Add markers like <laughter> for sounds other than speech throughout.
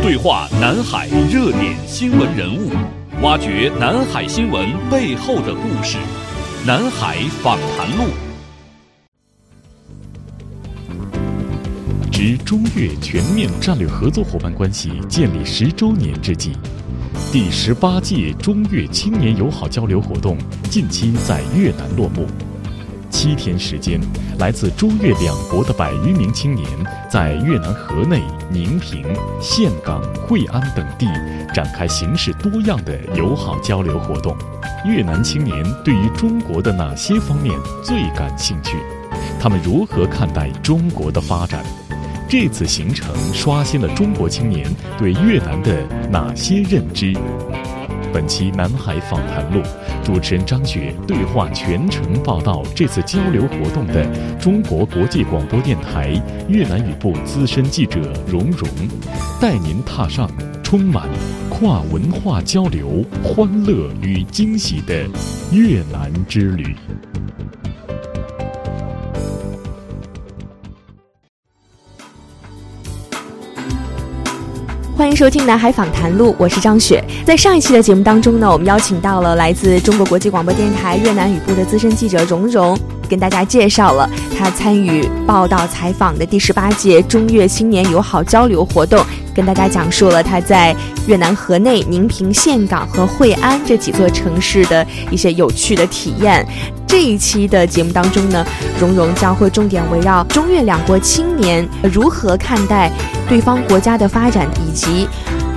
对话南海热点新闻人物，挖掘南海新闻背后的故事。南海访谈录。值中越全面战略合作伙伴关系建立十周年之际，第十八届中越青年友好交流活动近期在越南落幕。七天时间，来自中越两国的百余名青年，在越南河内、宁平、岘港、惠安等地展开形式多样的友好交流活动。越南青年对于中国的哪些方面最感兴趣？他们如何看待中国的发展？这次行程刷新了中国青年对越南的哪些认知？本期《南海访谈录》，主持人张雪对话全程报道这次交流活动的中国国际广播电台越南语部资深记者荣荣，带您踏上充满跨文化交流、欢乐与惊喜的越南之旅。欢迎收听《南海访谈录》，我是张雪。在上一期的节目当中呢，我们邀请到了来自中国国际广播电台越南语部的资深记者荣荣，跟大家介绍了他参与报道采访的第十八届中越青年友好交流活动，跟大家讲述了他在越南河内、宁平、岘港和惠安这几座城市的一些有趣的体验。这一期的节目当中呢，荣荣将会重点围绕中越两国青年如何看待对方国家的发展，以及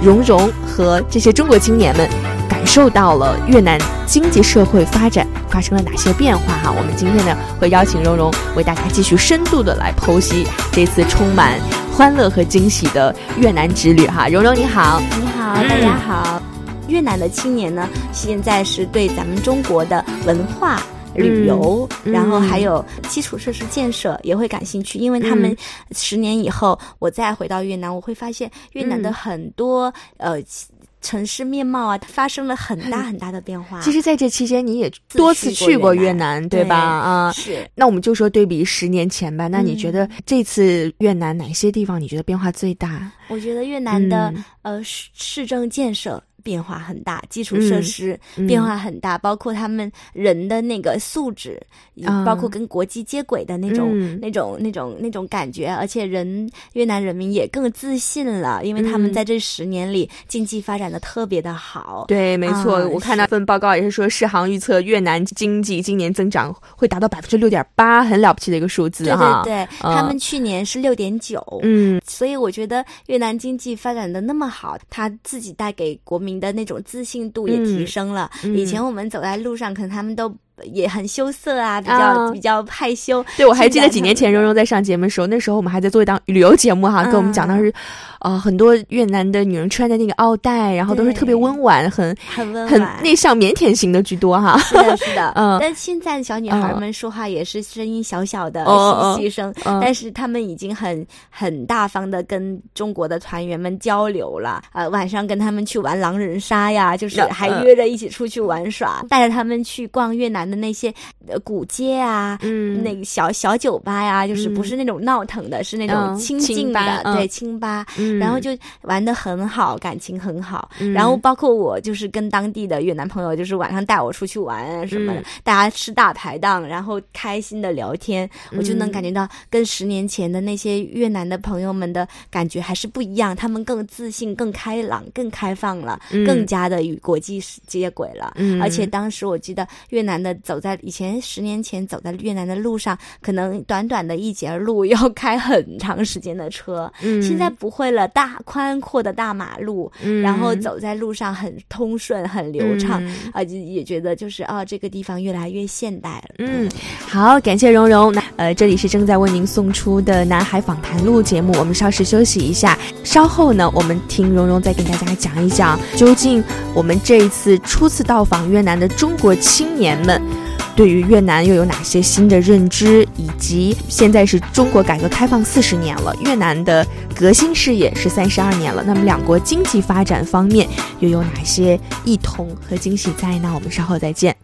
荣荣和这些中国青年们感受到了越南经济社会发展发生了哪些变化哈。我们今天呢会邀请荣荣为大家继续深度的来剖析这次充满欢乐和惊喜的越南之旅哈。蓉蓉你好，你好，大家好。越南的青年呢，现在是对咱们中国的文化。旅游，然后还有基础设施建设也会感兴趣，因为他们十年以后我再回到越南，我会发现越南的很多呃城市面貌啊发生了很大很大的变化。其实，在这期间你也多次去过越南，对吧？啊，是。那我们就说对比十年前吧。那你觉得这次越南哪些地方你觉得变化最大？我觉得越南的呃市市政建设。变化很大，基础设施变化很大，包括他们人的那个素质，包括跟国际接轨的那种、那种、那种、那种感觉。而且人越南人民也更自信了，因为他们在这十年里经济发展的特别的好。对，没错，我看那份报告也是说，世行预测越南经济今年增长会达到百分之六点八，很了不起的一个数字哈。对对对，他们去年是六点九，嗯，所以我觉得越南经济发展的那么好，他自己带给国民。的那种自信度也提升了。以前我们走在路上，可能他们都也很羞涩啊，比较比较害羞。对，我还记得几年前蓉蓉在上节目的时候，那时候我们还在做一档旅游节目哈，跟我们讲当时。啊，很多越南的女人穿的那个奥黛，然后都是特别温婉、很很温很内向、腼腆型的居多哈。<laughs> 是的，是的，<laughs> 嗯。但现在的小女孩们说话也是声音小小的、细细声，但是她们已经很很大方的跟中国的团员们交流了。呃，晚上跟他们去玩狼人杀呀，就是还约着一起出去玩耍，带着他们去逛越南的那些古街啊，嗯，那个小小酒吧呀，就是不是那种闹腾的，是那种清静的，对，清吧。然后就玩的很好，感情很好。然后包括我，就是跟当地的越南朋友，就是晚上带我出去玩啊什么的，大家吃大排档，然后开心的聊天，我就能感觉到跟十年前的那些越南的朋友们的感觉还是不一样。他们更自信、更开朗、更开放了，更加的与国际接轨了。而且当时我记得越南的走在以前十年前走在越南的路上，可能短短的一节路要开很长时间的车，嗯现在不会了。大宽阔的大马路，然后走在路上很通顺、很流畅啊，就也觉得就是啊，这个地方越来越现代了。嗯，好，感谢蓉蓉。那呃，这里是正在为您送出的《南海访谈录》节目，我们稍事休息一下，稍后呢，我们听蓉蓉再跟大家讲一讲，究竟我们这一次初次到访越南的中国青年们。对于越南又有哪些新的认知，以及现在是中国改革开放四十年了，越南的革新事业是三十二年了，那么两国经济发展方面又有哪些异同和惊喜在呢？我们稍后再见。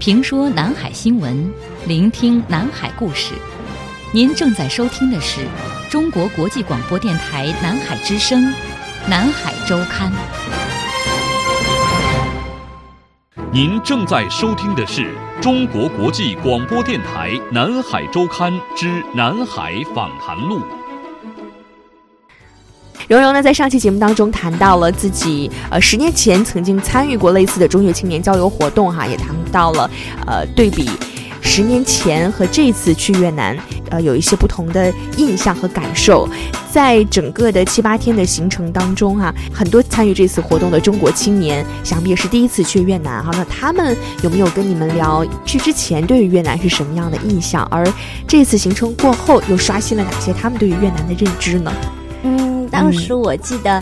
评说南海新闻，聆听南海故事。您正在收听的是中国国际广播电台南海之声《南海周刊》。您正在收听的是中国国际广播电台《南海周刊》之《南海访谈录》。蓉蓉呢，在上期节目当中谈到了自己，呃，十年前曾经参与过类似的中学青年交流活动，哈，也谈到了，呃，对比十年前和这次去越南，呃，有一些不同的印象和感受。在整个的七八天的行程当中，哈，很多参与这次活动的中国青年，想必也是第一次去越南，哈，那他们有没有跟你们聊去之前对于越南是什么样的印象？而这次行程过后，又刷新了哪些他们对于越南的认知呢？嗯当时我记得，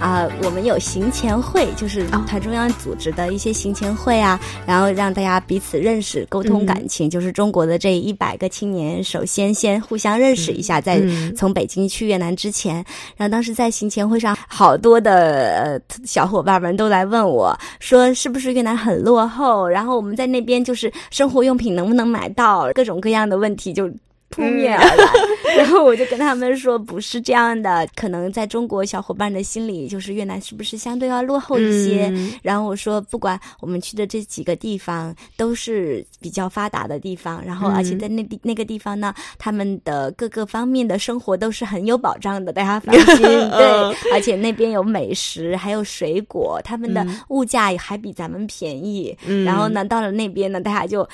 啊，我们有行前会，就是团中央组织的一些行前会啊，然后让大家彼此认识、沟通感情。就是中国的这一百个青年，首先先互相认识一下，在从北京去越南之前，然后当时在行前会上，好多的小伙伴们都来问我，说是不是越南很落后？然后我们在那边就是生活用品能不能买到？各种各样的问题就。扑面而来，<laughs> 然后我就跟他们说，不是这样的，可能在中国小伙伴的心里，就是越南是不是相对要落后一些？然后我说，不管我们去的这几个地方都是比较发达的地方，然后而且在那地那个地方呢，他们的各个方面的生活都是很有保障的，大家放心。<laughs> 对，而且那边有美食，还有水果，他们的物价也还比咱们便宜。然后呢，到了那边呢，大家就。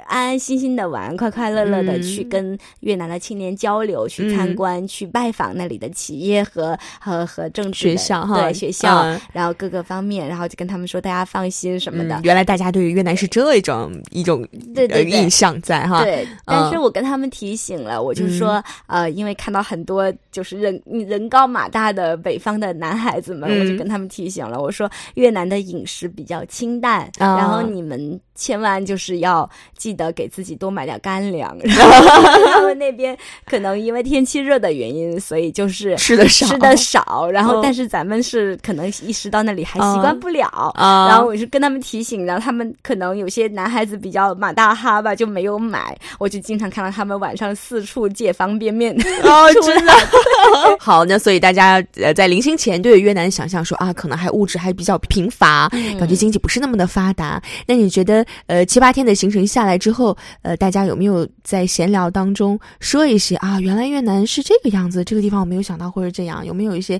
安安心心的玩，快快乐乐的去跟越南的青年交流，去参观，去拜访那里的企业和和和政治学校哈，对学校，然后各个方面，然后就跟他们说，大家放心什么的。原来大家对于越南是这种一种对对印象在哈。对，但是我跟他们提醒了，我就说呃，因为看到很多就是人人高马大的北方的男孩子们，我就跟他们提醒了，我说越南的饮食比较清淡，然后你们千万就是要。记得给自己多买点干粮，<laughs> 然后他们那边可能因为天气热的原因，所以就是吃的少，吃的少。然后，但是咱们是可能一时到那里还习惯不了。然后我就跟他们提醒，然后他们可能有些男孩子比较马大哈吧，就没有买。我就经常看到他们晚上四处借方便面。哦，<laughs> 真的。<laughs> 好，那所以大家呃在临行前对越南想象说啊，可能还物质还比较贫乏，感觉经济不是那么的发达。那你觉得呃七八天的行程下来？之后，呃，大家有没有在闲聊当中说一些啊？原来越南是这个样子，这个地方我没有想到会是这样，有没有一些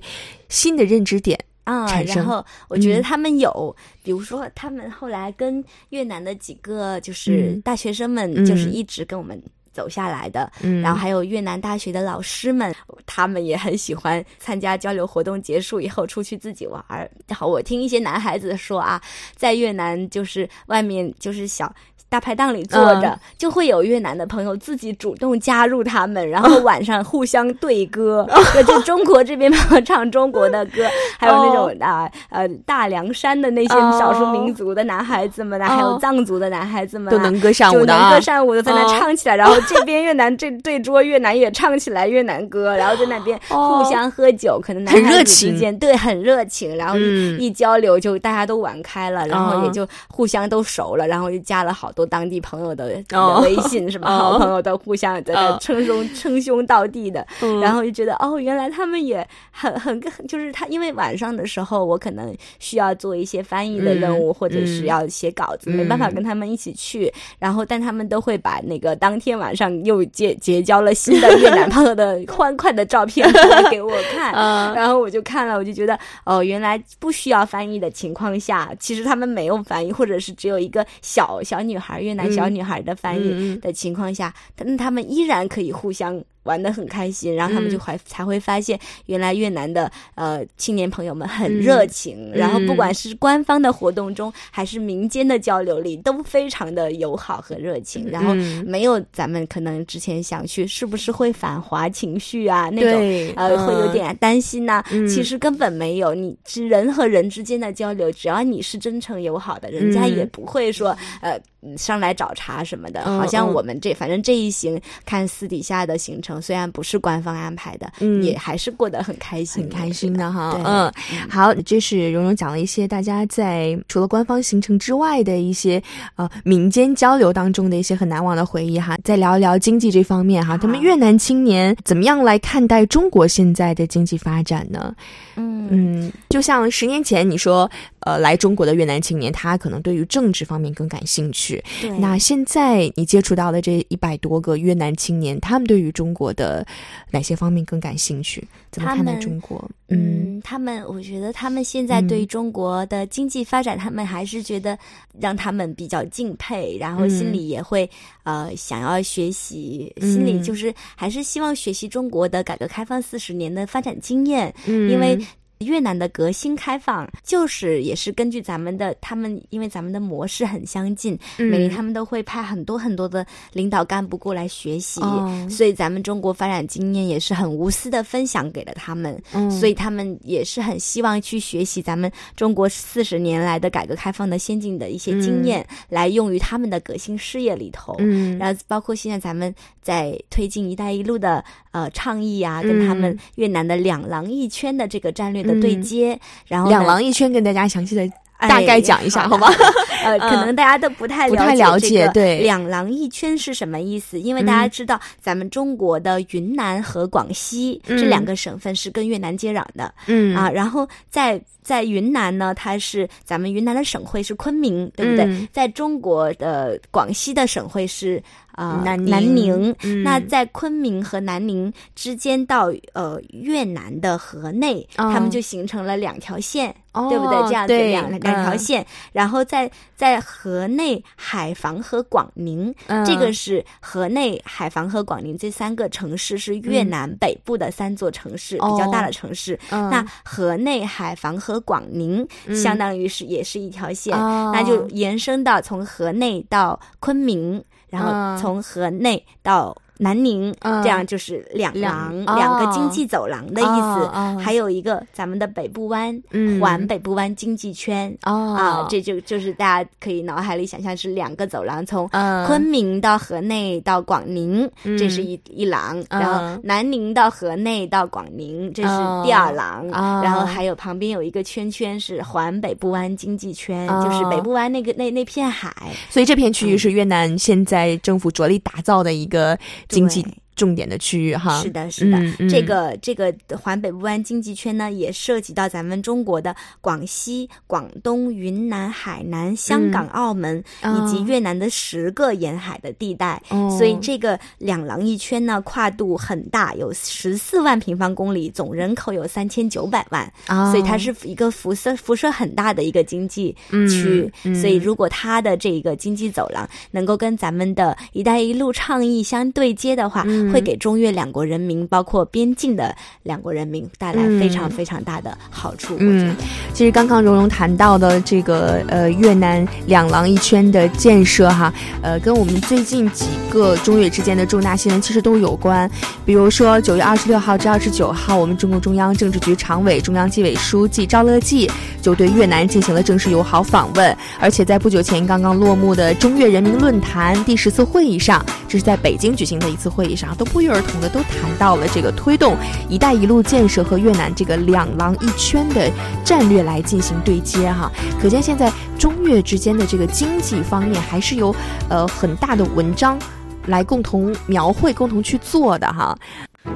新的认知点啊？然后我觉得他们有，比如说他们后来跟越南的几个就是大学生们，就是一直跟我们走下来的，然后还有越南大学的老师们，他们也很喜欢参加交流活动，结束以后出去自己玩。好，我听一些男孩子说啊，在越南就是外面就是小。大排档里坐着，就会有越南的朋友自己主动加入他们，然后晚上互相对歌，<laughs> 就中国这边朋友唱中国的歌，还有那种啊呃大凉山的那些少数民族的男孩子们啊，还有藏族的男孩子们都能歌善舞的，能歌善舞的在那唱起来，然后这边越南这对桌越南也唱起来越南歌，然后在那边互相喝酒，可能男孩子之间对很热情，然后一交流就大家都玩开了，然后也就互相都熟了，然后就加了好多。当地朋友的微信是吧？<laughs> 好朋友都互相在那称兄称兄道弟的，<laughs> 然后就觉得哦，原来他们也很很就是他，因为晚上的时候我可能需要做一些翻译的任务，或者是要写稿子，没办法跟他们一起去。然后，但他们都会把那个当天晚上又结结交了新的越南朋友的 <laughs> 欢快的照片发给我看，然后我就看了，我就觉得哦，原来不需要翻译的情况下，其实他们没有翻译，或者是只有一个小小女孩。越南小女孩的翻译的情况下，但他们依然可以互相。玩的很开心，然后他们就会才会发现，原来越南的呃青年朋友们很热情，然后不管是官方的活动中，还是民间的交流里，都非常的友好和热情，然后没有咱们可能之前想去是不是会反华情绪啊那种呃会有点担心呐，其实根本没有，你是人和人之间的交流，只要你是真诚友好的，人家也不会说呃上来找茬什么的，好像我们这反正这一行看私底下的行程。程，虽然不是官方安排的，嗯，也还是过得很开心，很开心的哈。嗯，好，这是蓉蓉讲了一些大家在除了官方行程之外的一些呃民间交流当中的一些很难忘的回忆哈。再聊一聊经济这方面哈，他们越南青年怎么样来看待中国现在的经济发展呢？嗯嗯，就像十年前你说，呃，来中国的越南青年，他可能对于政治方面更感兴趣。对，那现在你接触到的这一百多个越南青年，他们对于中国的哪些方面更感兴趣？怎么看待中国？嗯，他们，我觉得他们现在对中国的经济发展，他们还是觉得让他们比较敬佩，然后心里也会呃想要学习，心里就是还是希望学习中国的改革开放四十年的发展经验，因为。越南的革新开放就是也是根据咱们的，他们因为咱们的模式很相近，每年他们都会派很多很多的领导干部过来学习，所以咱们中国发展经验也是很无私的分享给了他们，所以他们也是很希望去学习咱们中国四十年来的改革开放的先进的一些经验，来用于他们的革新事业里头。然后包括现在咱们在推进“一带一路”的呃倡议啊，跟他们越南的两廊一圈的这个战略。的对接，然后两廊一圈，跟大家详细的大概讲一下，好吗？<laughs> 呃，可能大家都不太不太了解，对，两廊一圈是什么意思？因为大家知道，咱们中国的云南和广西这两个省份是跟越南接壤的，嗯啊，然后在在云南呢，它是咱们云南的省会是昆明，对不对？在中国的广西的省会是。啊，南宁，那在昆明和南宁之间到呃越南的河内，他们就形成了两条线，对不对？这样子两两条线，然后在在河内、海防和广宁，这个是河内、海防和广宁这三个城市是越南北部的三座城市，比较大的城市。那河内、海防和广宁相当于是也是一条线，那就延伸到从河内到昆明。然后从河内到。南宁，这样就是两廊，两个经济走廊的意思。还有一个咱们的北部湾，环北部湾经济圈。啊，这就就是大家可以脑海里想象是两个走廊，从昆明到河内到广宁，这是一一廊；然后南宁到河内到广宁，这是第二廊。然后还有旁边有一个圈圈是环北部湾经济圈，就是北部湾那个那那片海。所以这片区域是越南现在政府着力打造的一个。经济。重点的区域哈，是的，是的，这个这个环北部湾经济圈呢，也涉及到咱们中国的广西、广东、云南、海南、香港、澳门以及越南的十个沿海的地带，所以这个两廊一圈呢，跨度很大，有十四万平方公里，总人口有三千九百万，所以它是一个辐射辐射很大的一个经济区。所以如果它的这个经济走廊能够跟咱们的一带一路倡议相对接的话，会给中越两国人民，包括边境的两国人民带来非常非常大的好处。嗯，其实刚刚蓉蓉谈到的这个呃越南两廊一圈的建设哈，呃，跟我们最近几个中越之间的重大新闻其实都有关。比如说九月二十六号至二十九号，我们中共中央政治局常委、中央纪委书记赵乐际就对越南进行了正式友好访问，而且在不久前刚刚落幕的中越人民论坛第十次会议上，这是在北京举行的一次会议上。都不约而同的都谈到了这个推动“一带一路”建设和越南这个两廊一圈的战略来进行对接哈，可见现在中越之间的这个经济方面还是有呃很大的文章来共同描绘、共同去做的哈。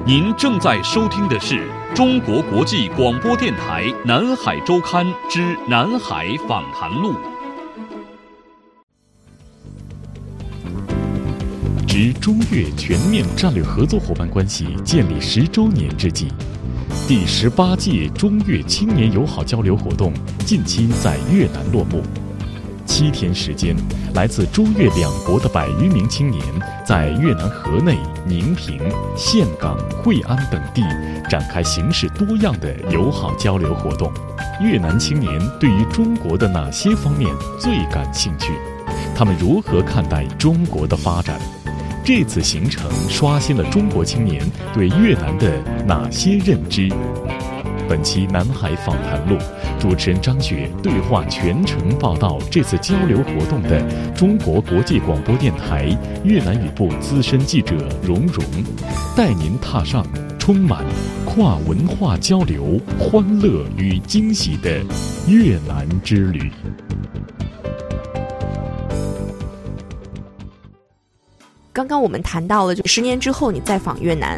您正在收听的是中国国际广播电台《南海周刊》之《南海访谈录》。值中越全面战略合作伙伴关系建立十周年之际，第十八届中越青年友好交流活动近期在越南落幕。七天时间，来自中越两国的百余名青年在越南河内、宁平、岘港、惠安等地展开形式多样的友好交流活动。越南青年对于中国的哪些方面最感兴趣？他们如何看待中国的发展？这次行程刷新了中国青年对越南的哪些认知？本期南海访谈录，主持人张雪对话全程报道这次交流活动的中国国际广播电台越南语部资深记者荣荣，带您踏上充满跨文化交流、欢乐与惊喜的越南之旅。刚刚我们谈到了，就十年之后你再访越南，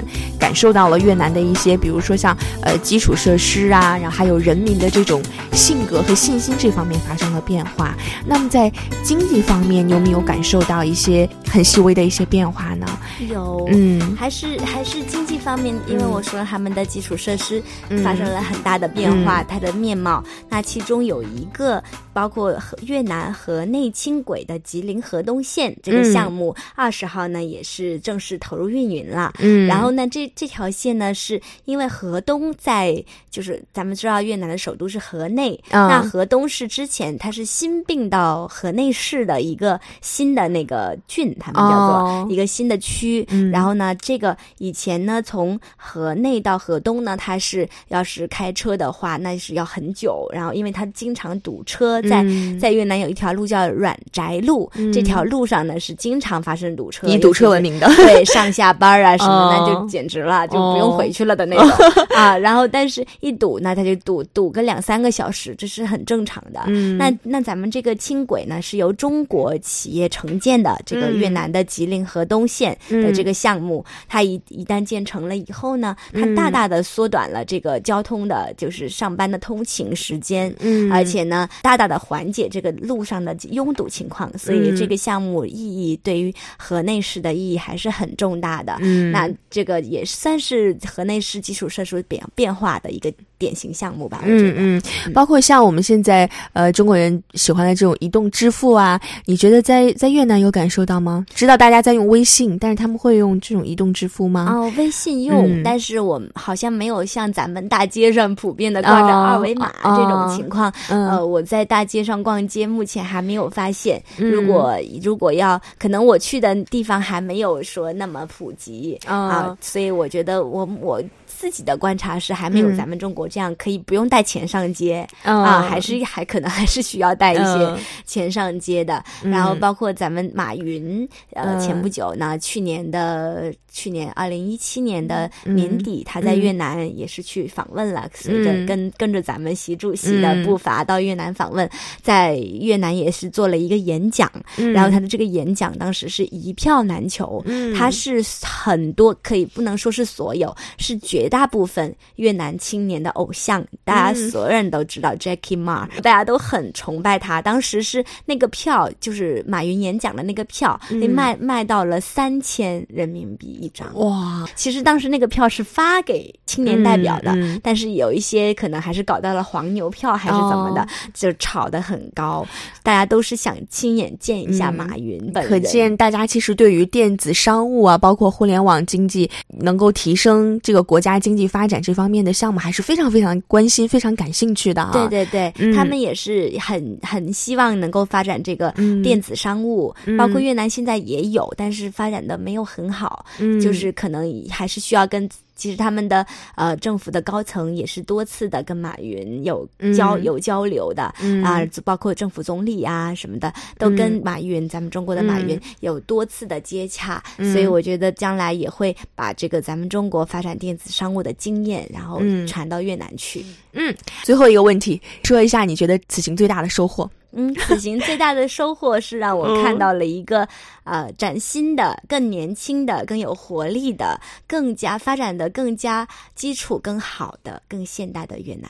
感受到了越南的一些，比如说像呃基础设施啊，然后还有人民的这种性格和信心这方面发生了变化。那么在经济方面，你有没有感受到一些很细微的一些变化呢？有，嗯，还是还是经济方面，因为我说他们的基础设施发生了很大的变化，它的面貌。那其中有一个包括越南河内轻轨的吉林河东线这个项目，二十号。呢也是正式投入运营了，嗯，然后呢，这这条线呢，是因为河东在，就是咱们知道越南的首都是河内，那河东是之前它是新并到河内市的一个新的那个郡，他们叫做一个新的区，然后呢，这个以前呢，从河内到河东呢，它是要是开车的话，那是要很久，然后因为它经常堵车，在在越南有一条路叫软宅路，这条路上呢是经常发生堵车。以堵车闻名的，<laughs> 对，上下班啊什么，那就简直了，就不用回去了的那种 <laughs> 啊。然后，但是一堵，那他就堵堵个两三个小时，这是很正常的。那那咱们这个轻轨呢，是由中国企业承建的，这个越南的吉林河东线的这个项目，它一一旦建成了以后呢，它大大的缩短了这个交通的，就是上班的通勤时间，嗯，而且呢，大大的缓解这个路上的拥堵情况。所以这个项目意义对于河内。市的意义还是很重大的，嗯，那这个也算是河内市基础设施变变化的一个典型项目吧。嗯嗯，包括像我们现在呃中国人喜欢的这种移动支付啊，你觉得在在越南有感受到吗？知道大家在用微信，但是他们会用这种移动支付吗？哦，微信用，但是我好像没有像咱们大街上普遍的挂着二维码这种情况。呃，我在大街上逛街，目前还没有发现。如果如果要，可能我去的地方。还没有说那么普及啊，所以我我觉得我我自己的观察是还没有咱们中国这样可以不用带钱上街。啊，还是还可能还是需要带一些钱上街的。然后包括咱们马云，呃，前不久呢，去年的去年二零一七年的年底，他在越南也是去访问了，随着跟跟着咱们习主席的步伐到越南访问，在越南也是做了一个演讲，然后他的这个演讲当时是一票。难求，他是很多可以不能说是所有，是绝大部分越南青年的偶像。大家所有人都知道 Jackie Ma，大家都很崇拜他。当时是那个票，就是马云演讲的那个票，那卖卖到了三千人民币一张。哇！其实当时那个票是发给青年代表的，但是有一些可能还是搞到了黄牛票还是怎么的，就炒得很高。大家都是想亲眼见一下马云本人，可见大家其实对于。电子商务啊，包括互联网经济能够提升这个国家经济发展这方面的项目，还是非常非常关心、非常感兴趣的啊。对对对，他们也是很很希望能够发展这个电子商务，包括越南现在也有，但是发展的没有很好，就是可能还是需要跟。其实他们的呃政府的高层也是多次的跟马云有交有交流的啊，包括政府总理啊什么的，都跟马云咱们中国的马云有多次的接洽，所以我觉得将来也会把这个咱们中国发展电子商务的经验，然后传到越南去。嗯，最后一个问题，说一下你觉得此行最大的收获。嗯，此行最大的收获是让我看到了一个呃崭新的、更年轻的、更有活力的、更加发展的更加基础更好的、更现代的越南。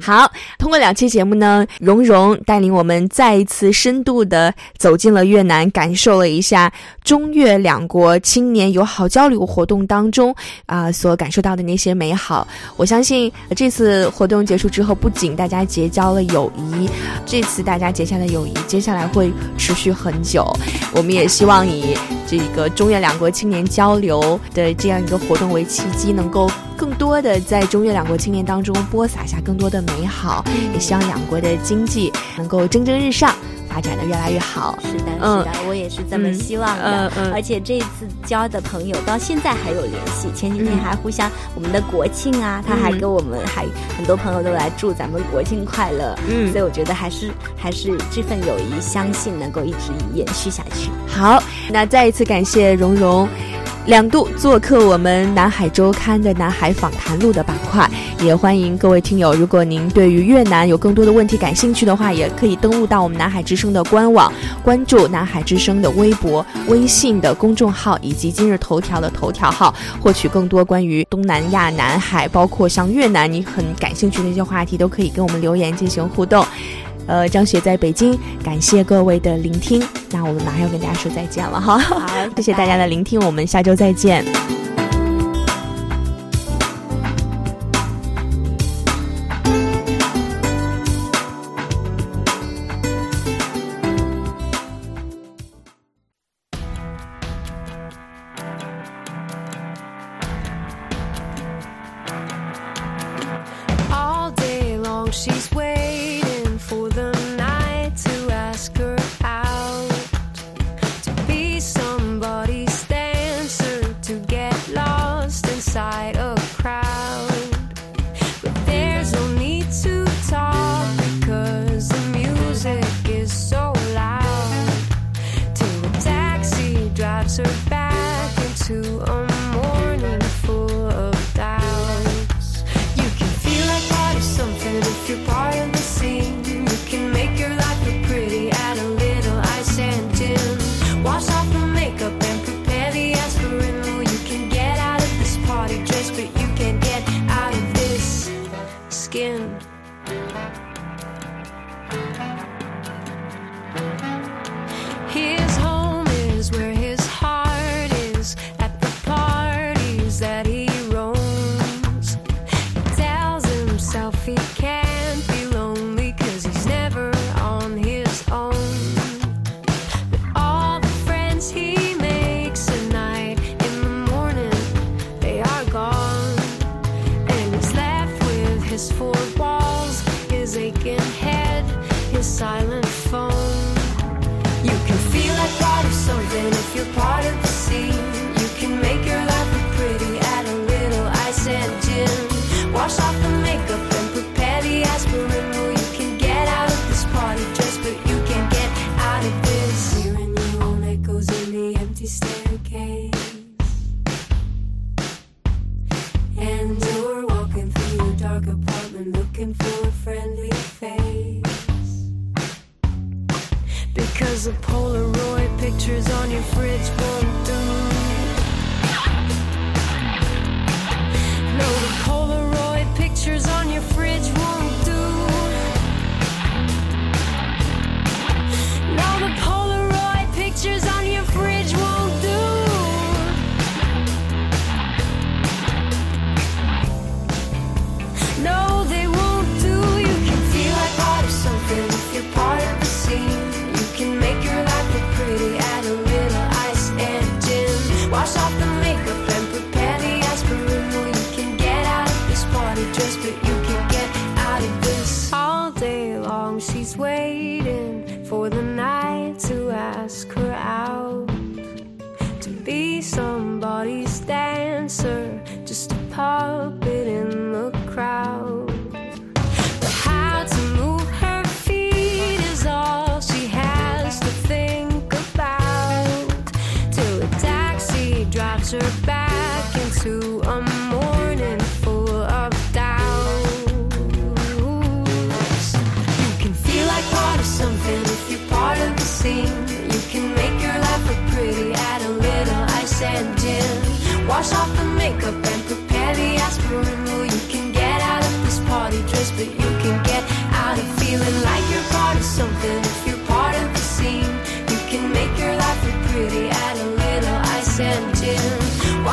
好，通过两期节目呢，蓉蓉带领我们再一次深度的走进了越南，感受了一下中越两国青年友好交流活动当中啊所感受到的那些美好。我相信这次活动结束之后，不仅大家结交了友谊，这次大家结下的友谊接下来会持续很久。我们也希望以这个中越两国青年交流的这样一个活动为契机，能够更多的在中越两国青年当中播撒下更多的。美好，也希望两国的经济能够蒸蒸日上，发展的越来越好。是的，是的，我也是这么希望的。而且这次交的朋友到现在还有联系，前几天还互相我们的国庆啊，他还给我们还很多朋友都来祝咱们国庆快乐。嗯，所以我觉得还是还是这份友谊，相信能够一直延续下去。好，那再一次感谢蓉蓉。两度做客我们南海周刊的南海访谈录的板块，也欢迎各位听友，如果您对于越南有更多的问题感兴趣的话，也可以登录到我们南海之声的官网，关注南海之声的微博、微信的公众号以及今日头条的头条号，获取更多关于东南亚、南海，包括像越南你很感兴趣的一些话题，都可以跟我们留言进行互动。呃，张雪在北京，感谢各位的聆听。那我们马上要跟大家说再见了哈，好，<laughs> 谢谢大家的聆听，我们下周再见。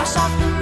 soft